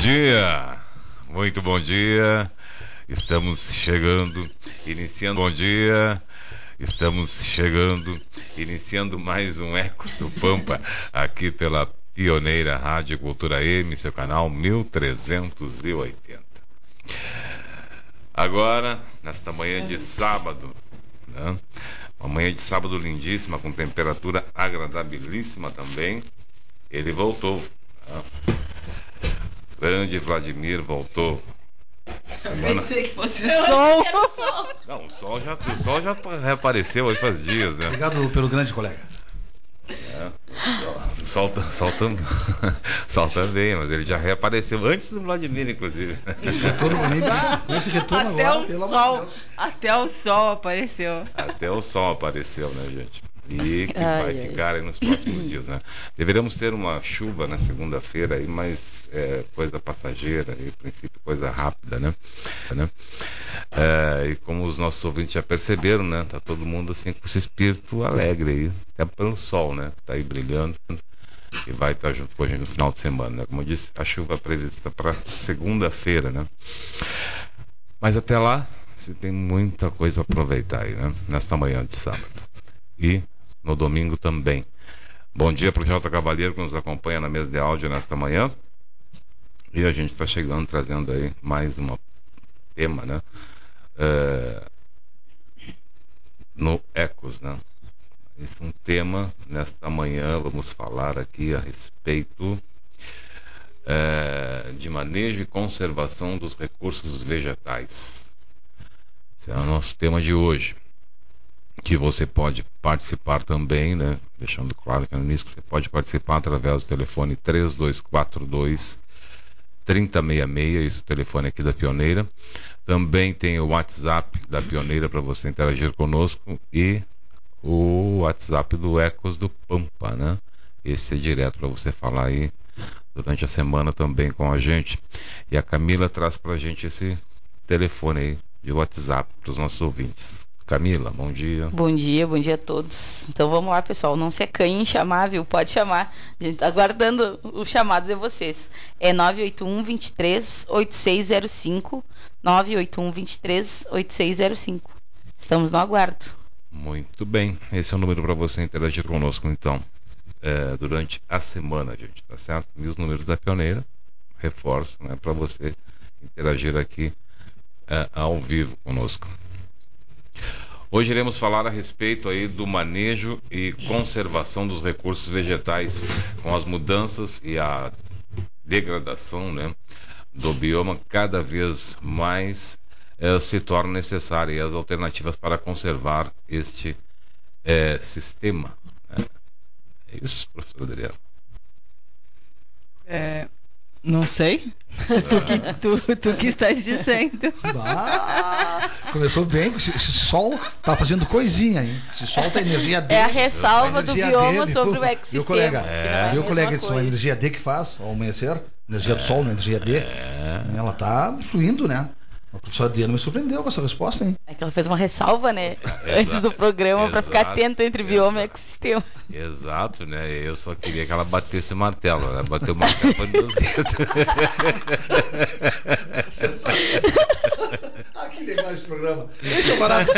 Dia, muito bom dia. Estamos chegando, iniciando. Bom dia, estamos chegando, iniciando mais um Eco do Pampa aqui pela pioneira Rádio Cultura M, seu canal 1380. Agora, nesta manhã de sábado, né? uma manhã de sábado lindíssima, com temperatura agradabilíssima também. Ele voltou. né? Grande Vladimir voltou. Semana... Pensei que fosse o sol. Não, o sol já, o sol já reapareceu aí faz dias, né? Obrigado pelo grande colega. É, o sol, tá- sol, tam- sol também, mas ele já reapareceu antes do Vladimir, inclusive. Esse retorno, ah, com esse retorno Até agora, o pelo amor de sol, Deus. até o sol apareceu. Até o sol apareceu, né, gente? E que Ai, vai ai. ficar aí nos próximos dias, né? Deveremos ter uma chuva na segunda-feira aí, mas é, coisa passageira, e, a princípio coisa rápida, né? né? É, e como os nossos ouvintes já perceberam, né? Tá todo mundo assim com esse espírito alegre aí, até pelo sol, né? Tá aí brilhando e vai estar junto com a gente no final de semana, né? Como eu disse, a chuva é prevista para segunda-feira, né? Mas até lá, você tem muita coisa para aproveitar aí, né? Nesta manhã de sábado. E no domingo também. Bom dia para o Jota Cavaleiro que nos acompanha na mesa de áudio nesta manhã. E a gente está chegando trazendo aí mais um tema, né? É, no Ecos, né? Esse é um tema, nesta manhã vamos falar aqui a respeito é, de manejo e conservação dos recursos vegetais. Esse é o nosso tema de hoje. Que você pode participar também, né? Deixando claro que no início que você pode participar através do telefone 3242 3066, esse é o telefone aqui da Pioneira. Também tem o WhatsApp da Pioneira para você interagir conosco e o WhatsApp do Ecos do Pampa, né? Esse é direto para você falar aí durante a semana também com a gente. E a Camila traz para a gente esse telefone aí de WhatsApp para os nossos ouvintes. Camila, bom dia. Bom dia, bom dia a todos. Então vamos lá, pessoal. Não se acanhe em chamar, viu? Pode chamar. A gente tá aguardando o chamado de vocês. É 981 23 8605. 981 23 8605. Estamos no aguardo. Muito bem. Esse é o número para você interagir conosco, então. É, durante a semana, gente, tá certo? E os números da pioneira, reforço, né? Para você interagir aqui é, ao vivo conosco. Hoje iremos falar a respeito aí do manejo e conservação dos recursos vegetais, com as mudanças e a degradação né, do bioma cada vez mais eh, se torna necessária as alternativas para conservar este eh, sistema. Né? É isso, professor Adriano? É, não sei. tu, que, tu, tu que estás dizendo. Ah, começou bem, esse, esse sol tá fazendo coisinha, hein? Esse sol tá energia D. É a ressalva a do bioma D, sobre o ecossistema. Viu, colega? é Viu, colega Edson? A energia D que faz ao amanhecer, energia do sol, né? energia D. É. Ela tá fluindo, né? A professora Adriana me surpreendeu com essa resposta, hein? É que ela fez uma ressalva, né? É, Antes do programa, para ficar atento entre bioma e ecossistema. Exato, né? Eu só queria que ela batesse o martelo, né? Bateu o martelo para nos ah, que legal esse programa. Esse é o barato,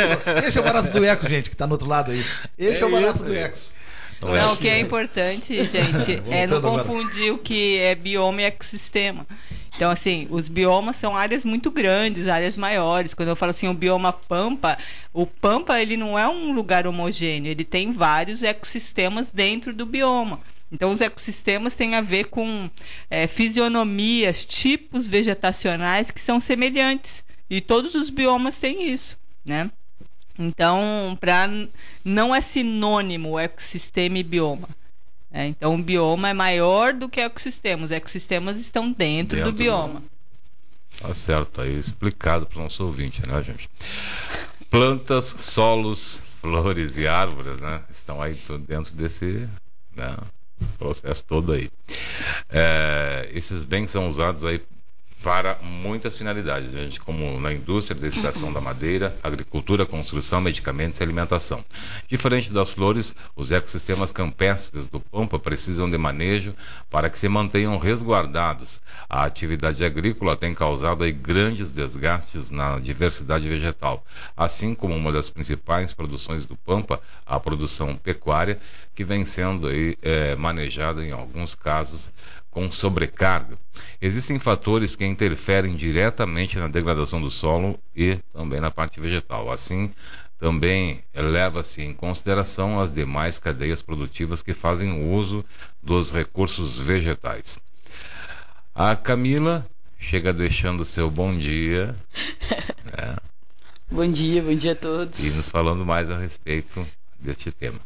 esse é o barato do Ecos, gente, que tá no outro lado aí. Esse é, É o barato isso do aí. Ecos. Não é Não, o assim, que é né? importante, gente, é não Voltando agora. confundir o que é bioma e ecossistema. Então, assim, os biomas são áreas muito grandes, áreas maiores. Quando eu falo assim, o bioma pampa, o pampa ele não é um lugar homogêneo, ele tem vários ecossistemas dentro do bioma. Então, os ecossistemas têm a ver com é, fisionomias, tipos vegetacionais que são semelhantes. E todos os biomas têm isso, né? Então, pra, não é sinônimo ecossistema e bioma. É, então, o bioma é maior do que ecossistema. Os ecossistemas estão dentro, Dentro do do- bioma. Tá certo, aí explicado para o nosso ouvinte, né, gente? Plantas, solos, flores e árvores, né? Estão aí dentro desse né, processo todo aí. É, esses bens são usados aí para muitas finalidades, gente, como na indústria da extração da madeira, agricultura, construção, medicamentos e alimentação. Diferente das flores, os ecossistemas campestres do Pampa precisam de manejo para que se mantenham resguardados. A atividade agrícola tem causado grandes desgastes na diversidade vegetal, assim como uma das principais produções do Pampa, a produção pecuária, que vem sendo aí, eh, manejada em alguns casos com sobrecarga. Existem fatores que interferem diretamente na degradação do solo e também na parte vegetal. Assim, também leva-se em consideração as demais cadeias produtivas que fazem uso dos recursos vegetais. A Camila chega deixando seu bom dia né, Bom dia, bom dia a todos. e nos falando mais a respeito deste tema.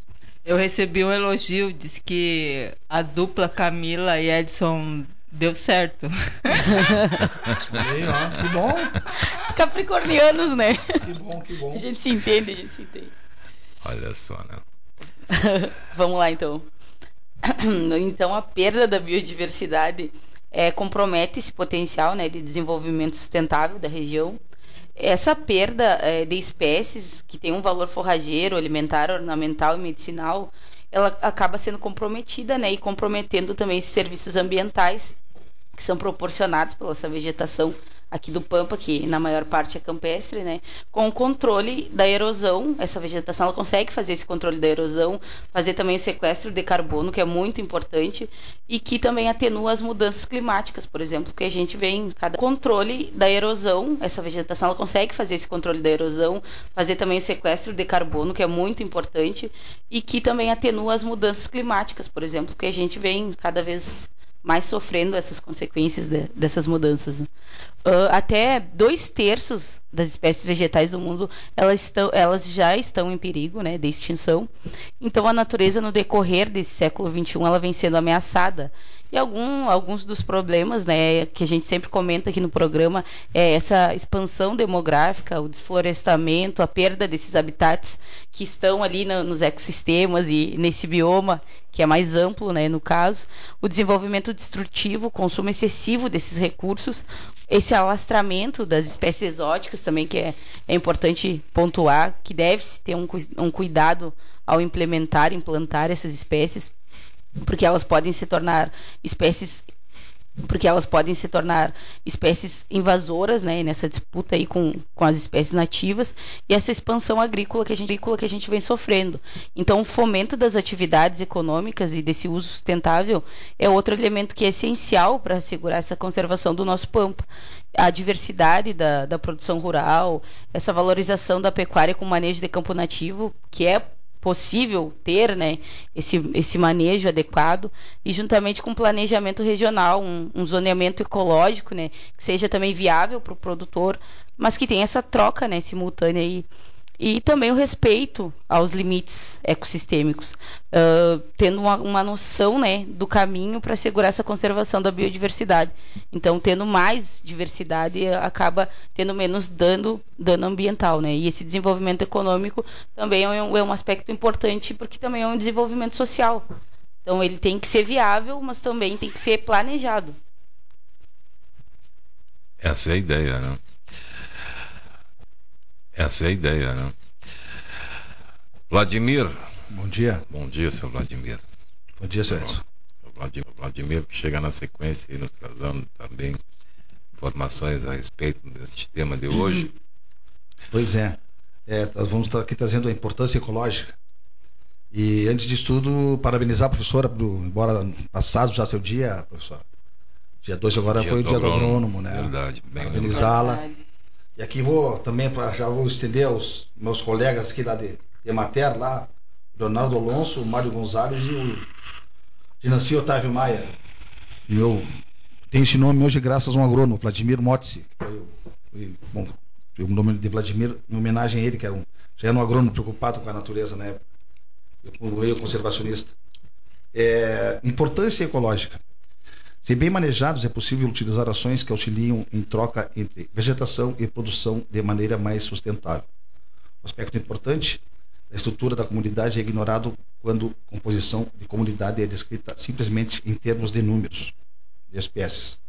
Eu recebi um elogio, disse que a dupla Camila e Edson deu certo. Aí, ó, que bom, Capricornianos, né? que bom, que bom. A gente se entende, a gente se entende. Olha só, né? Vamos lá então. Então a perda da biodiversidade é, compromete esse potencial né, de desenvolvimento sustentável da região. Essa perda é, de espécies que tem um valor forrageiro, alimentar, ornamental e medicinal, ela acaba sendo comprometida né, e comprometendo também esses serviços ambientais que são proporcionados pela essa vegetação aqui do Pampa, que na maior parte é campestre, né? Com o controle da erosão, essa vegetação ela consegue fazer esse controle da erosão, fazer também o sequestro de carbono, que é muito importante, e que também atenua as mudanças climáticas, por exemplo, que a gente vê em cada controle da erosão, essa vegetação ela consegue fazer esse controle da erosão, fazer também o sequestro de carbono, que é muito importante, e que também atenua as mudanças climáticas, por exemplo, que a gente vem cada vez mais sofrendo essas consequências de- dessas mudanças. Ah, até dois terços das espécies vegetais do mundo elas, estão, elas já estão em perigo né, de extinção. Então a natureza no decorrer desse século XXI ela vem sendo ameaçada E algum, alguns dos problemas né, que a gente sempre comenta aqui no programa é essa expansão demográfica, o desflorestamento, a perda desses habitats que estão ali no, nos ecossistemas e nesse bioma que é mais amplo, né, no caso, o desenvolvimento destrutivo, o consumo excessivo desses recursos, esse alastramento das espécies exóticas também, que é, é importante pontuar, que deve-se ter um, um cuidado ao implementar, implantar essas espécies, porque elas podem se tornar espécies porque elas podem se tornar espécies invasoras, né, nessa disputa aí com, com as espécies nativas e essa expansão agrícola que a gente, agrícola que a gente vem sofrendo. Então, o fomento das atividades econômicas e desse uso sustentável é outro elemento que é essencial para assegurar essa conservação do nosso pampa. A diversidade da, da produção rural, essa valorização da pecuária com manejo de campo nativo, que é possível ter né, esse, esse manejo adequado e juntamente com planejamento regional, um, um zoneamento ecológico né, que seja também viável para o produtor, mas que tenha essa troca né, simultânea aí e também o respeito aos limites ecossistêmicos, uh, tendo uma, uma, noção né, do caminho para assegurar essa conservação da biodiversidade. Então, tendo mais diversidade, acaba tendo menos dano, dano ambiental. Né? E esse desenvolvimento econômico também é um, é um aspecto importante, porque também é um desenvolvimento social. Então, ele tem que ser viável, mas também tem que ser planejado. Essa é a ideia, né? Essa é a ideia, né? Vladimir. Bom dia. Bom dia, seu Vladimir. Bom dia, seu Edson. Vladimir, Vladimir, que chega na sequência e nos trazendo também informações a respeito desse tema de hoje. Pois é. é nós vamos estar aqui trazendo a importância ecológica. E antes de tudo, parabenizar a professora, pro, embora passado já seu dia, professora. Dia 2 agora dia foi o dia do agrônomo, né? Verdade. Parabenizá-la. E aqui vou também, pra, já vou estender aos meus colegas aqui lá de, de Mater, lá, Leonardo Alonso, Mário Gonzalez e o Dinanci Otávio Maia. E eu tenho esse nome hoje graças a um agrônomo, Vladimir Motzi. Bom, o nome de Vladimir em homenagem a ele, que era um, já era um agrônomo preocupado com a natureza na época. Eu, eu conservacionista. É, importância ecológica. Se bem manejados, é possível utilizar ações que auxiliam em troca entre vegetação e produção de maneira mais sustentável. Um aspecto importante da estrutura da comunidade é ignorado quando a composição de comunidade é descrita simplesmente em termos de números de espécies.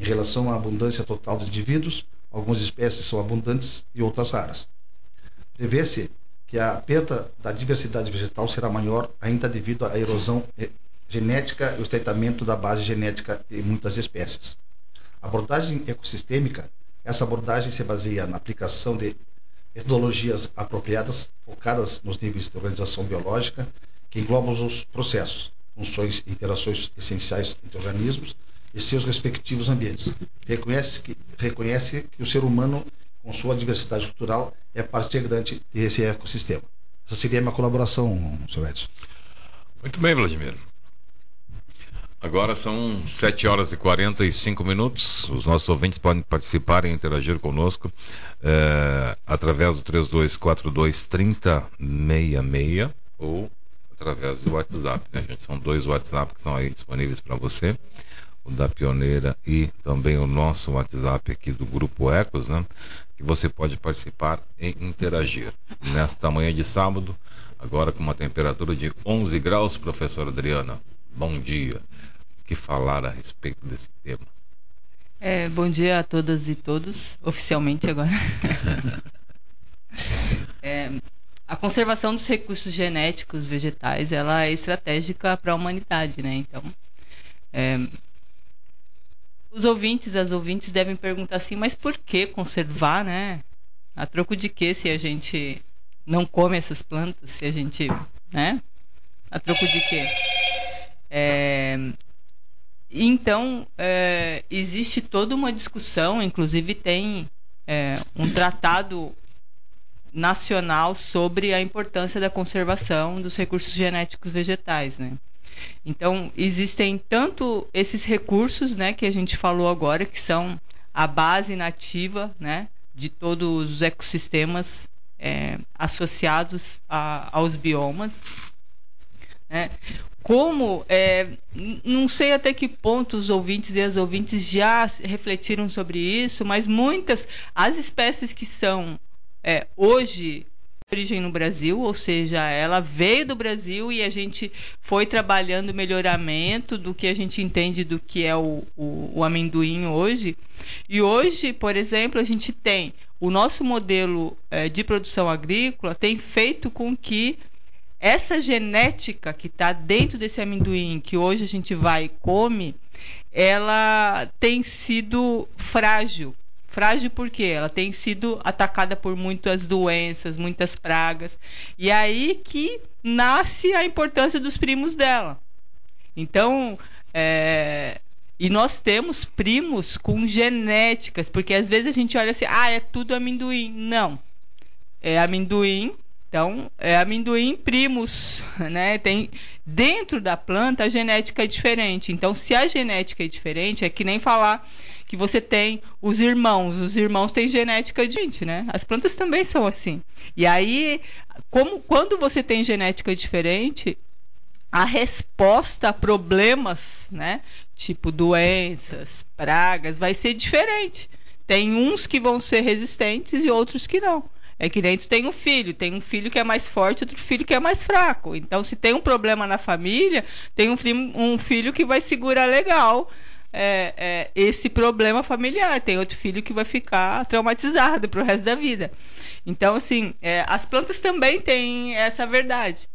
Em relação à abundância total de indivíduos, algumas espécies são abundantes e outras raras. Prevê-se que a perda da diversidade vegetal será maior ainda devido à erosão genética e o estreitamento da base genética de muitas espécies. A abordagem ecossistêmica, essa abordagem se baseia na aplicação de metodologias apropriadas, focadas nos níveis de organização biológica, que englobam os processos, funções e interações essenciais entre organismos e seus respectivos ambientes. Reconhece que, reconhece que o ser humano, com sua diversidade cultural, é parte integrante desse ecossistema. Essa seria a minha colaboração, Sr. Edson. Muito bem, Vladimir. Agora são 7 horas e 45 minutos. Os nossos ouvintes podem participar e interagir conosco é, através do 3242-3066 ou através do WhatsApp. Né, gente? São dois WhatsApp que estão aí disponíveis para você. O da Pioneira e também o nosso WhatsApp aqui do Grupo Ecos, né? Que você pode participar e interagir. Nesta manhã de sábado, agora com uma temperatura de 11 graus, professora Adriana. Bom dia que falar a respeito desse tema. É, bom dia a todas e todos, oficialmente agora. é, a conservação dos recursos genéticos vegetais ela é estratégica para a humanidade, né? Então, é, os ouvintes, as ouvintes devem perguntar assim, mas por que conservar, né? A troco de que se a gente não come essas plantas, se a gente, né? A troco de quê? É, então, é, existe toda uma discussão, inclusive tem é, um tratado nacional sobre a importância da conservação dos recursos genéticos vegetais, né? Então, existem tanto esses recursos, né, que a gente falou agora, que são a base nativa, né, de todos os ecossistemas é, associados a, aos biomas, Né? Como, é, não sei até que ponto os ouvintes e as ouvintes já refletiram sobre isso, mas muitas, as espécies que são é, hoje origem no Brasil, ou seja, ela veio do Brasil e a gente foi trabalhando o melhoramento do que a gente entende do que é o, o, o, amendoim hoje. E hoje, por exemplo, a gente tem o nosso modelo é, de produção agrícola tem feito com que essa genética que está dentro desse amendoim que hoje a gente vai e come, ela tem sido frágil Frágil porque ela tem sido atacada por muitas doenças, muitas pragas. E aí que nasce a importância dos primos dela. Então, é... e nós temos primos com genéticas, porque às vezes a gente olha assim, ah, é tudo amendoim. Não. É amendoim, então, é amendoim primos, né? Tem dentro da planta a genética é diferente. Então, se a genética é diferente, é que nem falar que você tem os irmãos. Os irmãos têm genética diferente, né? As plantas também são assim. E aí, como quando você tem genética diferente, a resposta a problemas, né? Tipo doenças, pragas, vai ser diferente. Tem uns que vão ser resistentes e outros que não. É que dentro tem um filho, tem um filho que é mais forte, outro filho que é mais fraco. Então, se tem um problema na família, tem um, um filho que vai segurar legal é, é, esse problema familiar. Tem outro filho que vai ficar traumatizado para o resto da vida. Então, assim, é, as plantas também têm essa verdade.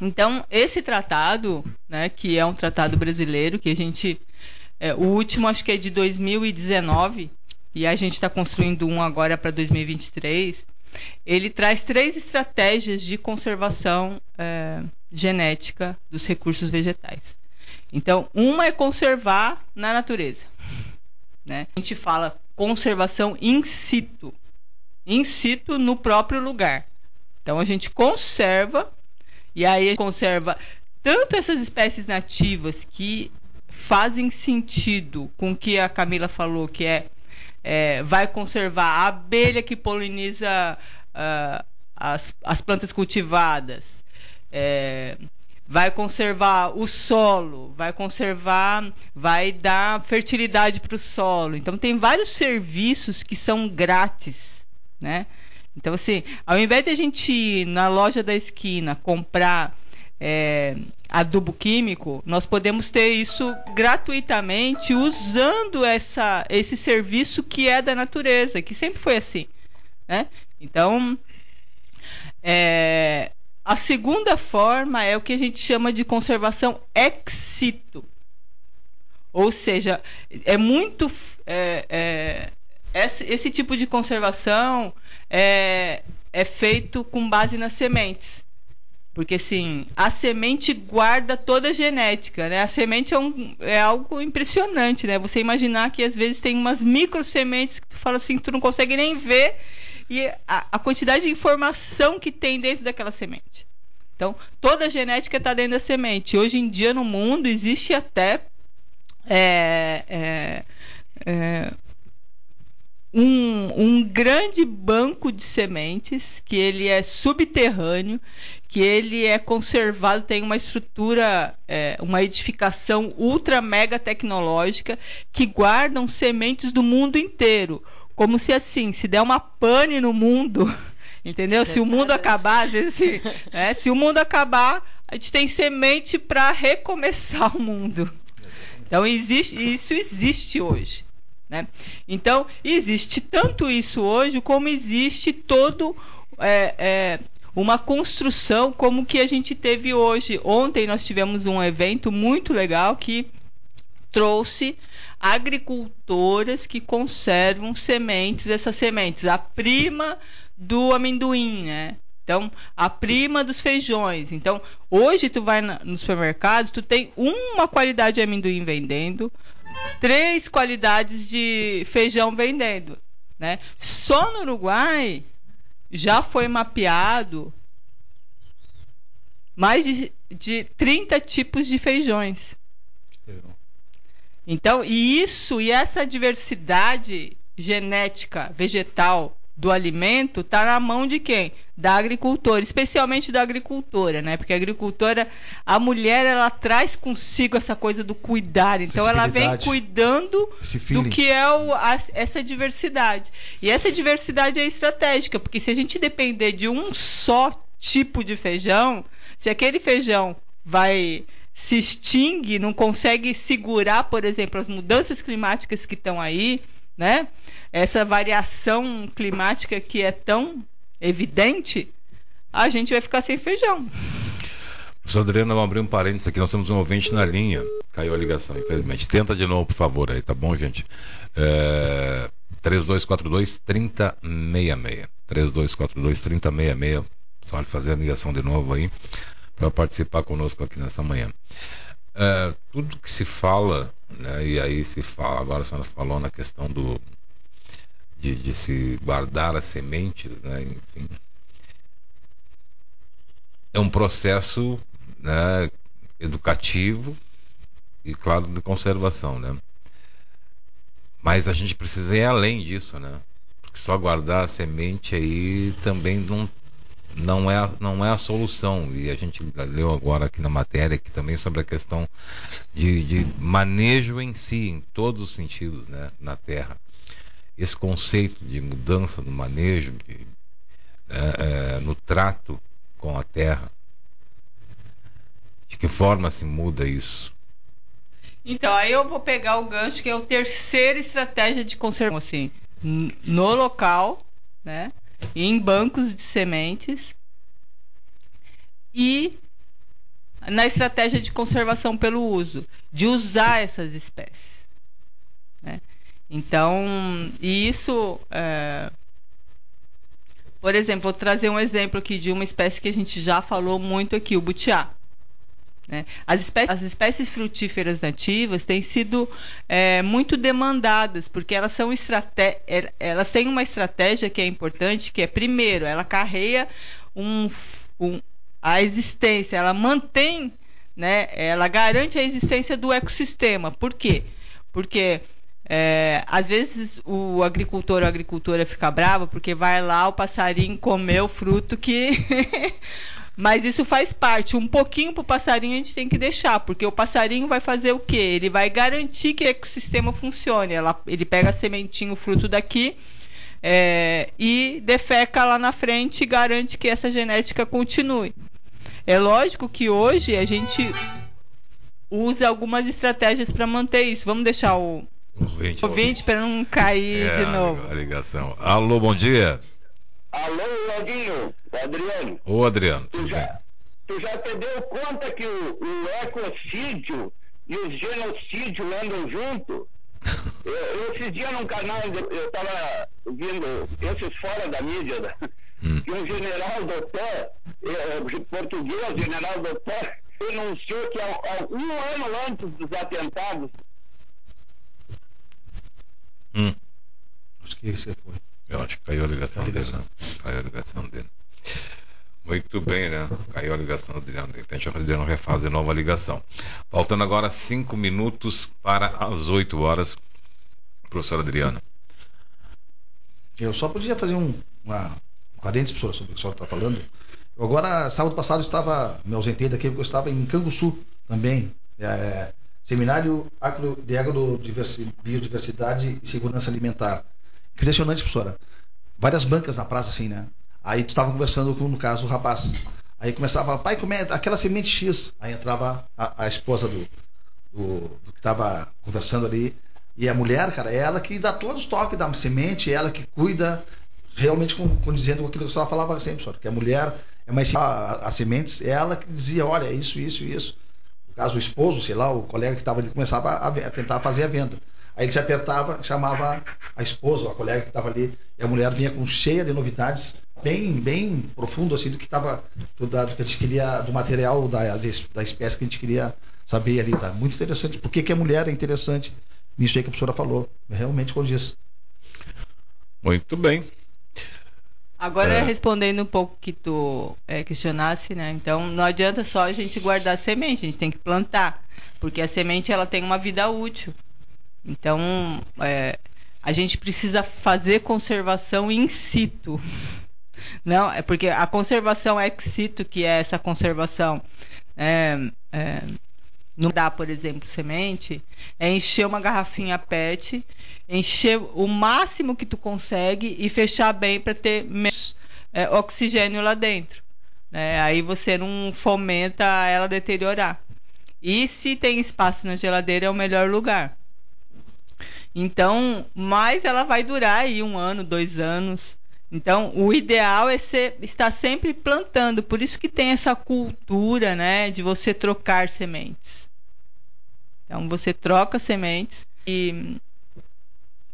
Então, esse tratado, né, que é um tratado brasileiro, que a gente. É, o último acho que é de 2019, e a gente está construindo um agora para 2023. Ele traz três estratégias de conservação é, genética dos recursos vegetais. Então, uma é conservar na natureza. Né? A gente fala conservação in situ. In situ no próprio lugar. Então, a gente conserva, e aí conserva tanto essas espécies nativas que fazem sentido com o que a Camila falou, que é, é vai conservar a abelha que poliniza uh, as, as plantas cultivadas, é, vai conservar o solo, vai conservar, vai dar fertilidade para o solo. Então tem vários serviços que são grátis, né? Então assim, ao invés de a gente ir na loja da esquina comprar é, adubo químico, nós podemos ter isso gratuitamente usando essa, esse serviço que é da natureza, que sempre foi assim, né? Então, é, a segunda forma é o que a gente chama de conservação ex situ. Ou seja, é muito. É, é, esse, esse, tipo de conservação é, é feito com base nas sementes. Porque, assim, a semente guarda toda a genética, né? A semente é, um, é algo impressionante, né? Você imaginar que, às vezes, tem umas micro sementes que tu fala assim, tu não consegue nem ver e a, a quantidade de informação que tem dentro daquela semente. Então, toda a genética está dentro da semente. Hoje em dia, no mundo, existe até é, é, é, um, um, grande banco de sementes que ele é subterrâneo, que ele é conservado, tem uma estrutura, é, uma edificação ultra mega tecnológica que guardam sementes do mundo inteiro. Como se assim, se der uma pane no mundo, entendeu? Se o mundo acabar, às vezes, assim, né? se o mundo acabar, a gente tem semente para recomeçar o mundo. Então existe, isso existe hoje. Né? Então, existe tanto isso hoje, como existe todo é, é, uma construção como que a gente teve hoje. Ontem nós tivemos um evento muito legal que trouxe agricultoras que conservam sementes, essas sementes, a prima do amendoim, né? Então, a prima dos feijões. Então, hoje tu vai no supermercado, tu tem uma qualidade de amendoim vendendo, três qualidades de feijão vendendo, né? Só no Uruguai já foi mapeado mais de, de 30 tipos de feijões. Então, e isso e essa diversidade genética vegetal do alimento está na mão de quem? Da agricultora, especialmente da agricultora, né? Porque a agricultora, a mulher, ela traz consigo essa coisa do cuidar. Então ela vem cuidando do que é o, a, essa diversidade. E essa diversidade é estratégica, porque se a gente depender de um só tipo de feijão, se aquele feijão vai se extingue, não consegue segurar, por exemplo, as mudanças climáticas que estão aí, né? Essa variação climática que é tão evidente, a gente vai ficar sem feijão. Professor Adriano, vamos abrir um parênteses aqui. Nós temos um ouvinte na linha. Caiu a ligação, infelizmente. Tenta de novo, por favor, aí, tá bom, gente? É... 3242 3066. 3242 3066. Só ele fazer a ligação de novo aí para participar conosco aqui nessa manhã. É, tudo que se fala, né, e aí se fala, agora a senhora falou na questão do de, de se guardar as sementes, né, enfim, é um processo né, educativo e claro de conservação, né? Mas a gente precisa ir além disso, né? Porque só guardar a semente aí também não não é, não é a solução. E a gente leu agora aqui na matéria que também sobre a questão de, de, manejo em si, em todos os sentidos, né, na Terra. Esse conceito de mudança no manejo, de, é, é, no trato com a Terra. De que forma se muda isso? Então, aí eu vou pegar o gancho que é a terceira estratégia de conservação, assim, no local, né? em bancos de sementes e na estratégia de conservação pelo uso, de usar essas espécies. Então, e isso, é... por exemplo, vou trazer um exemplo aqui de uma espécie que a gente já falou muito aqui, o butiá. Né? As, espécies, as, espécies, frutíferas nativas têm sido é, muito demandadas, porque elas, são é, elas têm uma estratégia que é importante, que é, primeiro, ela carreia um, um, a existência, ela mantém, né, ela garante a existência do ecossistema. Por quê? Porque é, às vezes o agricultor ou a agricultora fica bravo porque vai lá o passarinho comer o fruto que Mas isso faz parte. Um pouquinho para o passarinho a gente tem que deixar, porque o passarinho vai fazer o quê? Ele vai garantir que o ecossistema funcione. Ela, ele pega a sementinha, o fruto daqui, é, e defeca lá na frente e garante que essa genética continue. É lógico que hoje a gente usa algumas estratégias para manter isso. Vamos deixar o ouvinte para não cair é, de novo. A ligação. Alô, bom dia. Alô, Claudinho, Adriano. Ô, Adriano. Tu já, tu já te deu conta que o, o ecocídio e o genocídio andam junto? eu, esse dia num canal, eu estava vendo esses fora da mídia, né? hum. que um general doutor, eh, português, general doutor, anunciou que há, um ano antes dos atentados. Hum. Acho que esse foi. Eu acho que caiu a ligação dele, né? Caiu a ligação dele. Muito bem, né? Caiu a ligação do Adriano. De repente o Adriano refaz nova ligação. Faltando agora cinco minutos para as 8 horas. Professor Adriano. Eu só podia fazer um, uma parênteses, professor, sobre o que o senhor está falando. Eu agora, sábado passado, estava, me ausentei daqui porque eu estava em Canguçu também. É, seminário de Agrodiversidade e Segurança Alimentar. Impressionante, professora. Várias bancas na praça, assim, né? Aí tu estava conversando com, no caso, o rapaz. Aí começava a falar, pai, como é aquela semente X? Aí entrava a, a esposa do, do, do que estava conversando ali. E a mulher, cara, é ela que dá todos os toques da semente, é ela que cuida, realmente condizendo com aquilo que você falava sempre, professor, que a mulher é mais as sementes, é ela que dizia, olha, é isso, isso, isso. Caso, o esposo, sei lá, o colega que estava ali começava a, a, tentar fazer a venda. Aí ele se apertava, chamava a esposa, a colega que estava ali, e a mulher vinha com cheia de novidades, bem, bem profundo assim do que estava do, do, que a gente queria, do material da, da espécie que a gente queria saber ali, tá? Muito interessante. Por que, que a mulher é interessante? Nisso aí que a professora falou, realmente condiz. Muito bem. Agora é. respondendo um pouco que tu é, questionasse, né? Então não adianta só a gente guardar a semente, a gente tem que plantar, porque a semente ela tem uma vida útil. Então, é, a gente precisa fazer conservação in situ. Não, é porque a conservação ex situ, que é essa conservação é, é, não dá, por exemplo, semente, é encher uma garrafinha PET, encher o máximo que tu consegue e fechar bem para ter menos é, oxigênio lá dentro. Né? Aí você não fomenta ela deteriorar. E se tem espaço na geladeira, é o melhor lugar. Então, mais ela vai durar aí um ano, dois anos. Então, o ideal é ser, estar sempre plantando. Por isso que tem essa cultura, né, de você trocar sementes. Então, você troca sementes e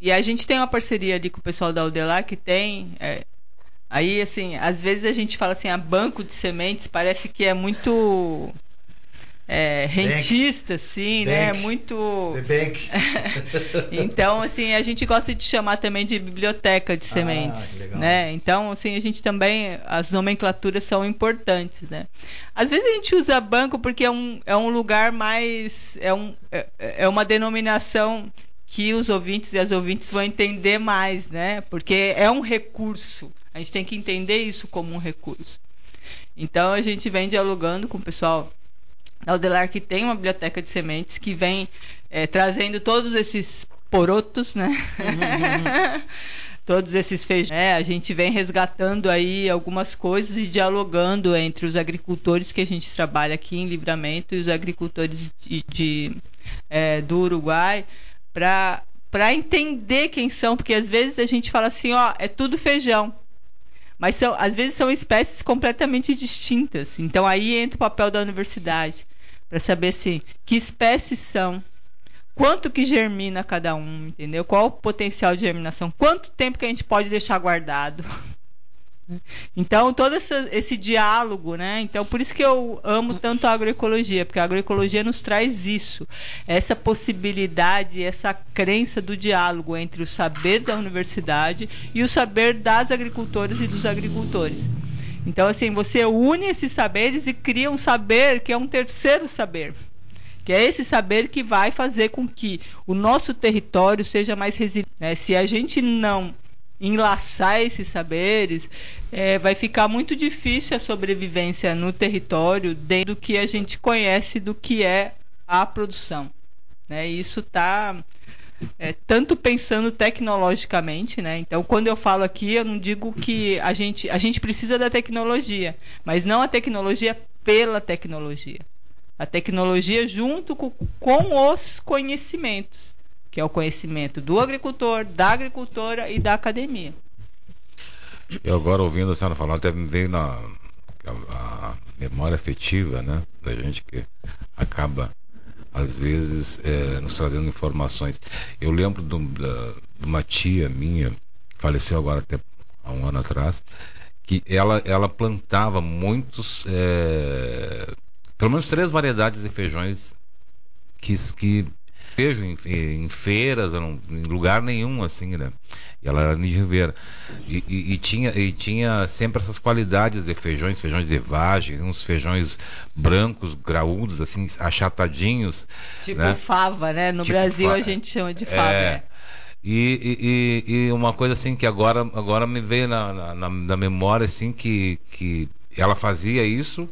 e a gente tem uma parceria ali com o pessoal da Aldelar que tem é, aí assim, às vezes a gente fala assim, a banco de sementes parece que é muito é, rentista, assim, né? bank. né? Muito. The bank. então, assim, a gente gosta de chamar também de biblioteca de ah, sementes, ah, né? Então, assim, a gente também as nomenclaturas são importantes, né? Às vezes a gente usa banco porque é um, é um lugar mais é, um, é, é uma denominação que os ouvintes e as ouvintes vão entender mais, né? Porque é um recurso. A gente tem que entender isso como um recurso. Então a gente vem dialogando com o pessoal a Aldelar que tem uma biblioteca de sementes que vem é, trazendo todos esses porotos, né? Uhum. todos esses feijões. É, a gente vem resgatando aí algumas coisas e dialogando entre os agricultores que a gente trabalha aqui em Livramento e os agricultores de, de é, do Uruguai para para entender quem são, porque às vezes a gente fala assim, ó, é tudo feijão mas são, às vezes são espécies completamente distintas. Então aí entra o papel da universidade para saber assim, que espécies são, quanto que germina cada um, entendeu? Qual o potencial de germinação, quanto tempo que a gente pode deixar guardado. Então, todo esse, esse, diálogo, né? Então, por isso que eu amo tanto a agroecologia, porque a agroecologia nos traz isso, essa possibilidade, essa crença do diálogo entre o saber da universidade e o saber das agricultoras e dos agricultores. Então, assim, você une esses saberes e cria um saber que é um terceiro saber. Que é esse saber que vai fazer com que o nosso território seja mais resiliente. Né? Se a gente não enlaçar esses saberes, é, vai ficar muito difícil a sobrevivência no território dentro do que a gente conhece do que é a produção. Né? Isso está é, tanto pensando tecnologicamente, né? Então, quando eu falo aqui, eu não digo que a gente, a gente precisa da tecnologia, mas não a tecnologia pela tecnologia. A tecnologia junto com, com os conhecimentos que é o conhecimento do agricultor, da agricultora e da academia. Eu agora ouvindo a senhora falar, até me veio na a, a memória afetiva, né, da gente que acaba às vezes é, nos trazendo informações. Eu lembro de, uma tia minha, faleceu agora até há um ano atrás, que ela, ela plantava muitos, é, pelo menos três variedades de feijões que, que vejo em, em feiras, em lugar nenhum, assim, né? E ela era de Rivera. E, e, e, tinha, e tinha sempre essas qualidades de feijões, feijões de vagem, uns feijões brancos, graúdos, assim, achatadinhos. Tipo né? fava, né? No tipo Brasil a gente chama de fava. É. Né? E, e, e, uma coisa assim que agora, agora me veio na, na, na memória assim que, que ela fazia isso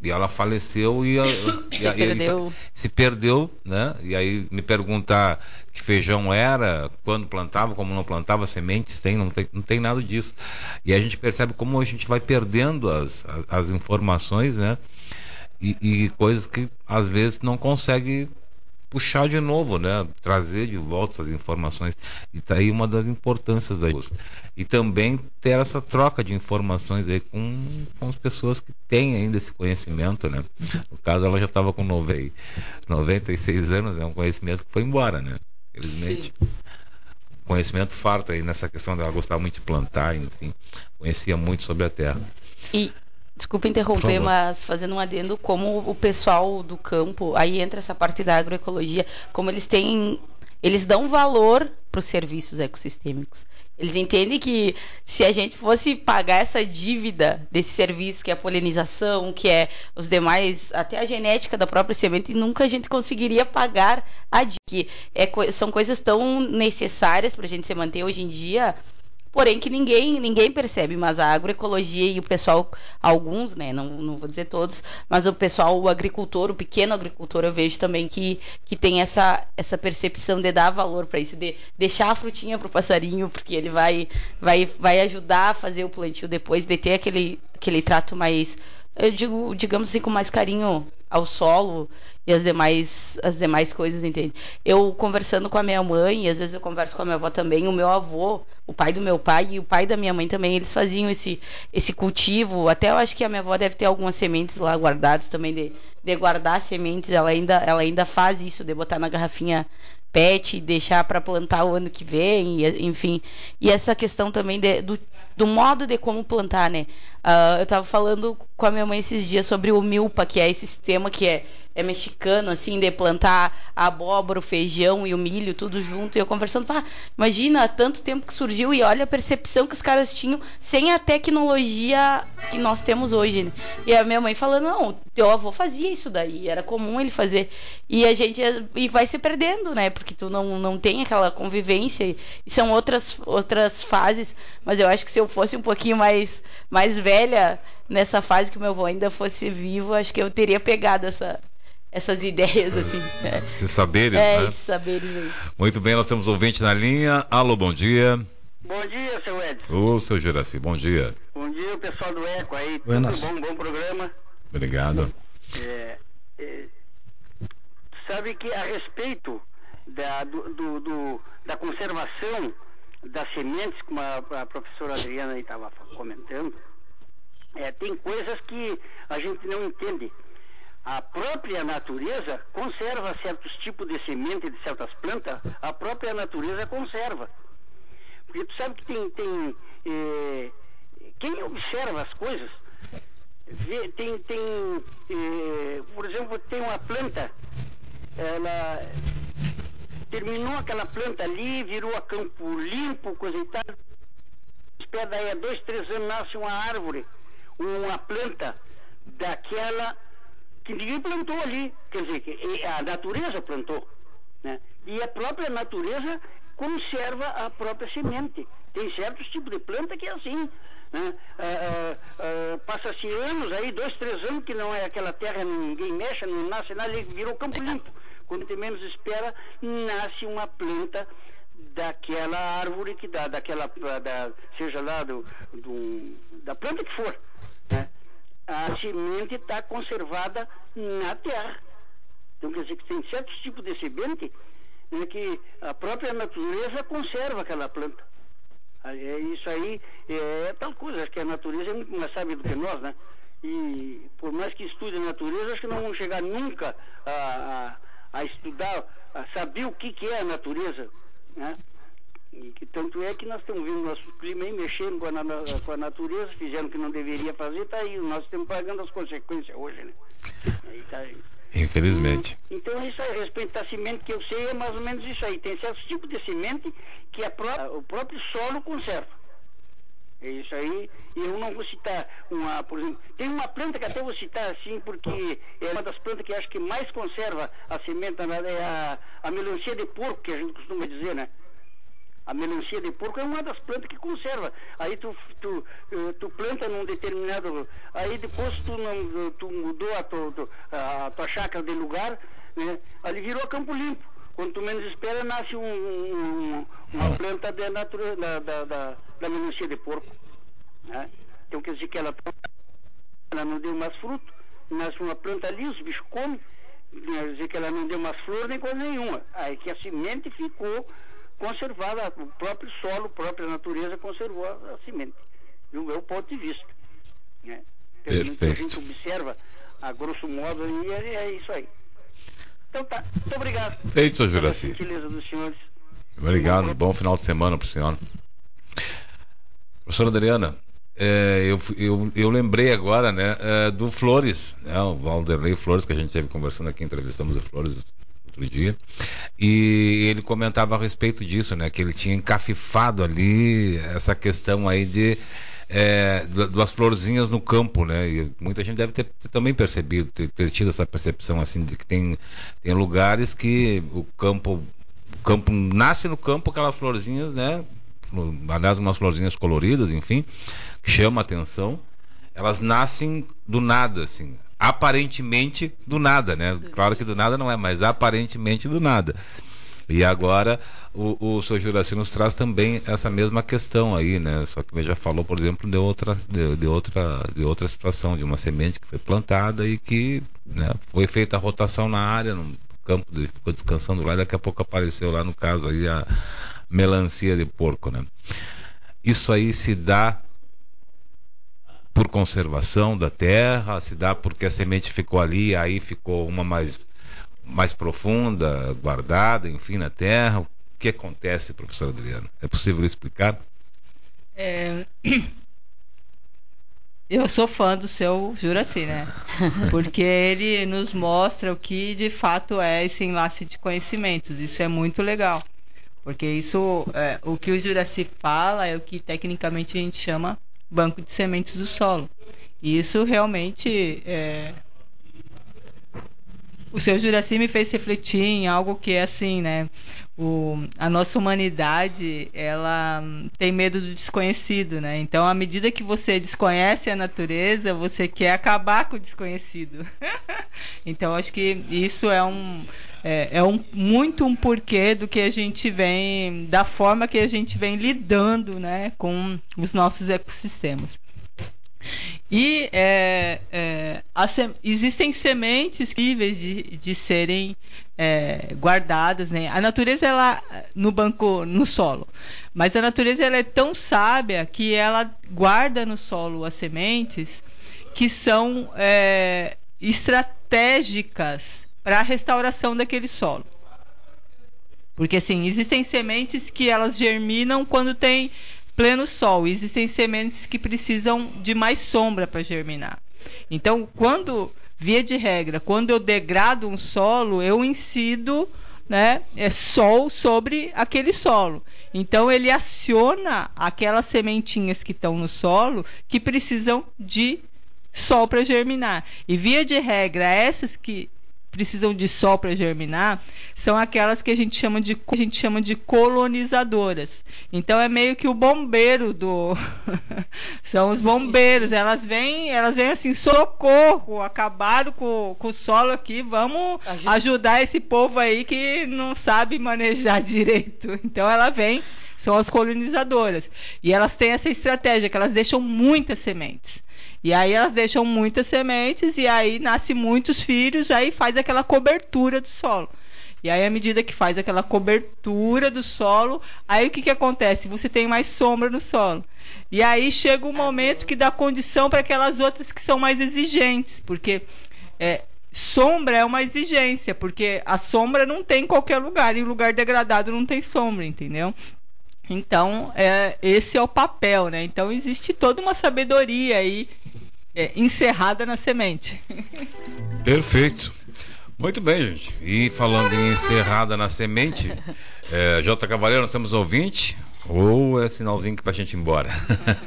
e ela faleceu e, e, se, perdeu. se perdeu, né? E aí me perguntar que feijão era, quando plantava, como não plantava, sementes tem, não tem, não tem nada disso. E a gente percebe como a gente vai perdendo as, as, as informações, né? E, e, coisas que às vezes não consegue puxar de novo, né? Trazer de volta as informações. E tá aí uma das importâncias da justa. E também ter essa troca de informações aí com, com as pessoas que têm ainda esse conhecimento, né? No caso, ela já estava com 90, 96 anos, é um conhecimento que foi embora, né? Felizmente. Sim. Conhecimento farto aí nessa questão dela gostar muito de plantar, enfim, conhecia muito sobre a terra. E Desculpa interromper, mas fazendo um adendo, como o pessoal do campo, aí entra essa parte da agroecologia, como eles têm, eles dão valor para os serviços ecossistêmicos. Eles entendem que se a gente fosse pagar essa dívida desse serviço, que é a polinização, que é os demais, até a genética da própria semente, nunca a gente conseguiria pagar a dívida. Que é, são coisas tão necessárias para a gente se manter hoje em dia porém que ninguém ninguém percebe, mas a agroecologia e o pessoal, alguns, né, não, não vou dizer todos, mas o pessoal, o agricultor, o pequeno agricultor, eu vejo também que, que tem essa, essa percepção de dar valor para isso, de deixar a frutinha para o passarinho, porque ele vai, vai, vai ajudar a fazer o plantio depois, de ter aquele, aquele trato mais, eu digo, digamos assim, com mais carinho ao solo e as demais as demais coisas, entende? Eu conversando com a minha mãe, e às vezes eu converso com a minha avó também, o meu avô, o pai do meu pai e o pai da minha mãe também, eles faziam esse esse cultivo, até eu acho que a minha avó deve ter algumas sementes lá guardadas também de, de guardar sementes, ela ainda ela ainda faz isso de botar na garrafinha PET deixar para plantar o ano que vem, e, enfim. E essa questão também de, do, do modo de como plantar, né? Uh, eu estava falando com a minha mãe esses dias sobre o milpa, que é esse sistema que é é mexicano, assim, de plantar abóbora, o feijão e o milho, tudo junto. E eu conversando, pá, imagina, tanto tempo que surgiu e olha a percepção que os caras tinham sem a tecnologia que nós temos hoje. Né? E a minha mãe falando, não, teu avô fazia isso daí, era comum ele fazer. E a gente e vai se perdendo, né? Porque tu não, não tem aquela convivência. E são outras, outras fases. Mas eu acho que se eu fosse um pouquinho mais, mais velha nessa fase que meu avô ainda fosse vivo, acho que eu teria pegado essa, essas ideias, assim. É. Esses saberes, é, né? esses saberes aí. Muito bem, nós temos ouvinte na linha. Alô, bom dia. Bom dia, seu Edson. Ô, seu Juraci, bom dia. Bom dia, o pessoal do Eco aí. Buenas. Tudo bom, bom programa. Obrigado. É, é, sabe que a respeito da, do, do, do, da conservação das sementes, como a, a professora Adriana estava comentando, é, tem coisas que a gente não entende a própria natureza conserva certos tipos de semente de certas plantas, a própria natureza conserva. Porque tu sabe que tem, tem eh, quem observa as coisas, vê, tem, tem eh, por exemplo, tem uma planta, ela terminou aquela planta ali, virou a campo limpo, coisa e tal, espera daí a dois, três anos nasce uma árvore, uma planta daquela que ninguém plantou ali. Quer dizer, a natureza plantou. Né? E a própria natureza conserva a própria semente. Tem certos tipos de planta que é assim. Né? Ah, ah, ah, Passa-se anos aí, dois, três anos, que não é aquela terra, ninguém mexe, não nasce nada, virou campo limpo. Quando tem menos espera, nasce uma planta daquela árvore que dá, daquela, da, seja lá do, do, da planta que for. Né? a semente está conservada na terra. Então quer dizer que tem certos tipos de semente né, que a própria natureza conserva aquela planta. É isso aí é tal coisa, acho que a natureza é muito mais sábia do que nós, né? E por mais que estude a natureza, acho que não vamos chegar nunca a, a estudar, a saber o que, que é a natureza, né? E que tanto é que nós estamos vendo nosso clima aí mexendo com a, com a natureza, fizeram o que não deveria fazer, está aí. Nós estamos pagando as consequências hoje, né? Aí tá aí. Infelizmente. Então, isso aí, respeito à semente que eu sei, é mais ou menos isso aí. Tem certos tipos de semente que a o próprio solo conserva. É isso aí. E eu não vou citar uma, por exemplo, tem uma planta que até vou citar assim, porque é uma das plantas que acho que mais conserva a semente, é a, a melancia de porco, que a gente costuma dizer, né? A melancia de porco é uma das plantas que conserva. Aí tu, tu, eh, tu planta num determinado. Aí depois tu, não, tu mudou a a tua chácara de lugar, né? ali virou Campo Limpo. Quando tu menos espera, nasce um, um, uma planta da, natureza, da, da, da, da melancia de porco. Né? Então quer dizer que ela, ela não deu mais fruto, nasce uma planta ali, os bichos comem, quer dizer que ela não deu mais flor nem coisa nenhuma. Aí que a semente ficou conservada, o próprio solo, a própria natureza conservou a, a semente, do meu ponto de vista. Né? Perfeito. a gente observa, a grosso modo, e é, é isso aí. Então tá, muito obrigado. Feito, seu Juraci. Obrigado, bom final de semana para o senhor. Professora Adriana, é, eu, eu, eu, lembrei agora né, é, do Flores, né, o Valderlei Flores, que a gente esteve conversando aqui, entrevistamos o Flores outro dia, e ele comentava a respeito disso, né? Que ele tinha encafifado ali essa questão aí de é, das florzinhas no campo, né? E muita gente deve ter, ter também percebido, ter, ter, tido essa percepção assim de que tem, tem lugares que o campo, o campo nasce no campo aquelas florzinhas, né? Aliás, umas florzinhas coloridas, enfim, que chama a atenção. Elas nascem do nada, assim, aparentemente do nada, né? Claro que do nada não é, mas aparentemente do nada. E agora o, o Sr. Juraci nos traz também essa mesma questão aí, né? Só que ele já falou, por exemplo, de outra, de, de, outra, de outra situação, de uma semente que foi plantada e que né, foi feita a rotação na área, no campo, ficou descansando lá e daqui a pouco apareceu lá no caso aí a melancia de porco, né? Isso aí se dá por conservação da terra, se dá porque a semente ficou ali, aí ficou uma mais mais profunda, guardada, enfim, na terra? O que acontece, professor Adriano? É possível explicar? É... Eu sou fã do seu Juraci, né? Porque ele nos mostra o que de fato é esse enlace de conhecimentos. Isso é muito legal. Porque isso, é, o que o Juraci fala é o que tecnicamente a gente chama banco de sementes do solo. E isso realmente é, o seu Juraci me fez refletir em algo que é assim, né? O, a nossa humanidade, ela tem medo do desconhecido, né? Então, à medida que você desconhece a natureza, você quer acabar com o desconhecido. então, acho que isso é um é, é um, muito um porquê do que a gente vem, da forma que a gente vem lidando, né, com os nossos ecossistemas. E é, é, existem sementes possíveis de, de serem é, guardadas. Né? A natureza ela no banco, no solo, mas a natureza ela é tão sábia que ela guarda no solo as sementes que são é, estratégicas para a restauração daquele solo. Porque assim, existem sementes que elas germinam quando tem pleno sol. Existem sementes que precisam de mais sombra para germinar. Então, quando, via de regra, quando eu degrado um solo, eu incido né, é sol sobre aquele solo. Então ele aciona aquelas sementinhas que estão no solo que precisam de sol para germinar. E via de regra, essas que precisam de sol para germinar são aquelas que a gente chama de a gente chama de colonizadoras. Então é meio que o bombeiro do são os bombeiros. Elas vêm, elas vêm assim, socorro, acabaram com, com o solo aqui, vamos ajudar esse povo aí que não sabe manejar direito. Então ela vem são as colonizadoras. E elas têm essa estratégia que elas deixam muitas sementes. E aí elas deixam muitas sementes e aí nasce muitos filhos, aí faz aquela cobertura do solo. E aí, à medida que faz aquela cobertura do solo, aí o que, que acontece? Você tem mais sombra no solo. E aí chega um momento que dá condição para aquelas outras que são mais exigentes, porque é, sombra é uma exigência, porque a sombra não tem em qualquer lugar, e lugar degradado não tem sombra, entendeu? Então, é, esse é o papel, né? Então, existe toda uma sabedoria aí é, encerrada na semente. Perfeito. Muito bem, gente. E falando em encerrada na semente, é, J. Cavaleiro, nós temos ouvinte ou é sinalzinho para a gente ir embora?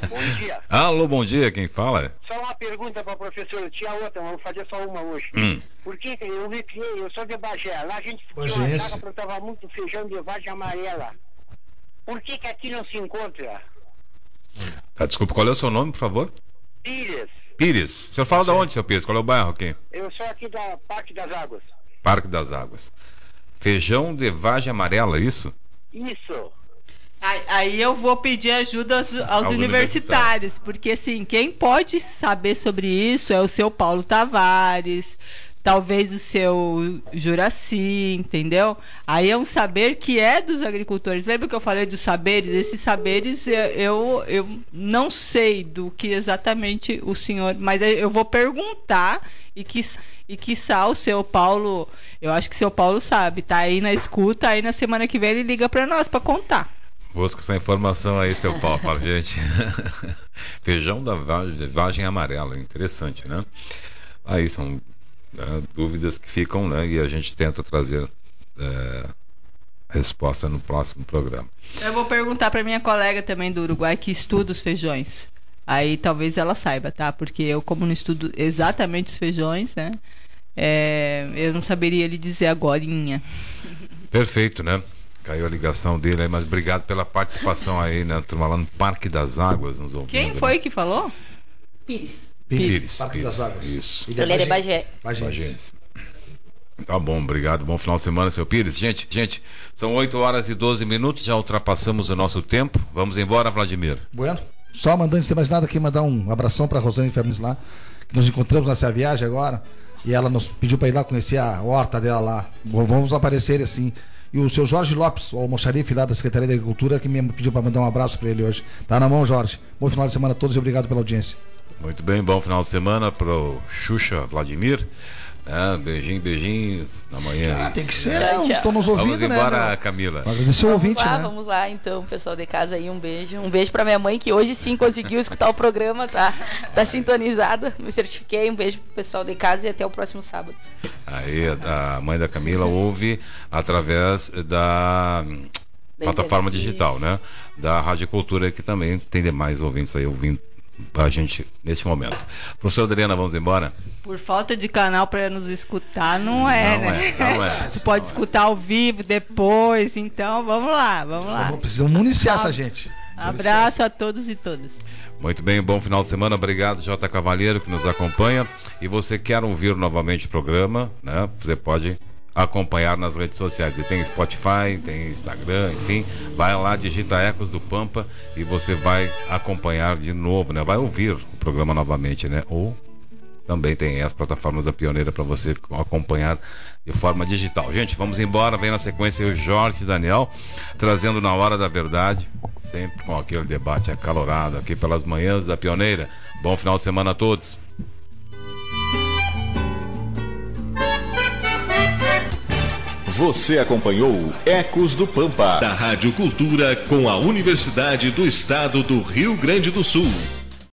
Bom dia. Alô, bom dia, quem fala? Só uma pergunta para a professora, tinha outra, mas vou fazer só uma hoje. Hum. Por que eu me criei, eu sou de Bagé, lá a gente esse? casa, plantava muito feijão de vagem amarela. Por que que aqui não se encontra? Ah, desculpa, qual é o seu nome, por favor? Pires, Pires. O senhor fala de onde, seu Pires? Qual é o bairro aqui? eu sou aqui da Parque das Águas. Parque das Águas. Feijão de vagem amarela, é isso? Isso. Aí, eu vou pedir ajuda aos, aos Aos universitários, porque assim, quem pode saber sobre isso é o seu Paulo Tavares, talvez o seu Juraci, entendeu? Aí é um saber que é dos agricultores. Lembra que eu falei dos saberes? Esses saberes eu, eu, não sei do que exatamente o senhor, mas eu vou perguntar e que e quiçá o seu Paulo, eu acho que o seu Paulo sabe, tá aí na escuta, aí na semana que vem ele liga para nós para contar. Busca essa informação aí, seu Paulo, para gente. Feijão da vagem, vagem amarela, interessante, né? Aí são né, dúvidas que ficam, né? E a gente tenta trazer é, resposta no próximo programa. Eu vou perguntar para minha colega também do Uruguai que estuda os feijões. Aí talvez ela saiba, tá? Porque eu, como não estudo exatamente os feijões, né? É, eu não saberia lhe dizer agora. Perfeito, né? Caiu a ligação dele aí, mas obrigado pela participação aí, né? Turma lá no Parque das Águas nos ouvindo. Quem foi né? que falou? Pires. Pires. Parque Pires, das Águas. Isso. Ele é Bagé. Bagés. Tá bom, obrigado. Bom final de semana, seu Pires. Gente, gente, são 8 horas e 12 minutos, já ultrapassamos o nosso tempo. Vamos embora, Vladimir. Bueno. Só mandando, antes de mais nada, aqui mandar um abração para Rosane Fernandes lá, que nos encontramos nessa viagem agora. E ela nos pediu para ir lá conhecer a horta dela lá. Vamos aparecer assim. E o seu Jorge Lopes, o almoxarife lá da Secretaria da Agricultura, que me pediu para mandar um abraço para ele hoje. Tá na mão, Jorge. Bom final de semana a todos e obrigado pela audiência. Muito bem, bom final de semana pro Xuxa Vladimir. É, beijinho, beijinho na manhã. Ah, tem que ser, né? Estão nos Vamos ouvindo, né? embora, meu? Camila. Agradecer o Vamos ouvinte, lá, né? vamos lá então, pessoal de casa aí, um beijo. Um beijo pra minha mãe que hoje sim conseguiu escutar o programa, tá, tá sintonizada, me certifiquei. Um beijo pro pessoal de casa e até o próximo sábado. Aí a mãe da Camila ouve através da, plataforma internet. digital, né? Da Rádio Cultura, que também tem demais ouvintes aí ouvindo a gente nesse momento. Professor Adriana, vamos embora? Por falta de canal para nos escutar, não é, Não né? é, não é. Tu pode escutar ao vivo depois, então vamos lá, vamos lá. Precisamos, precisamos municiar essa gente. Abraço a todos e todas. Muito bem, bom final de semana. Obrigado, J. Cavalheiro, que nos acompanha. E você quer ouvir novamente o programa, né? Você pode acompanhar nas redes sociais. E tem Spotify, tem Instagram, enfim. Vai lá, digita Ecos do Pampa e você vai acompanhar de novo, né? Vai ouvir o programa novamente, né? Ou também tem as plataformas da Pioneira para você acompanhar de forma digital. Gente, vamos embora. Vem na sequência o Jorge Daniel trazendo na hora da verdade, sempre com aquele debate acalorado aqui pelas manhãs da Pioneira. Bom final de semana a todos. Você acompanhou Ecos do Pampa, da Rádio Cultura com a Universidade do Estado do Rio Grande do Sul.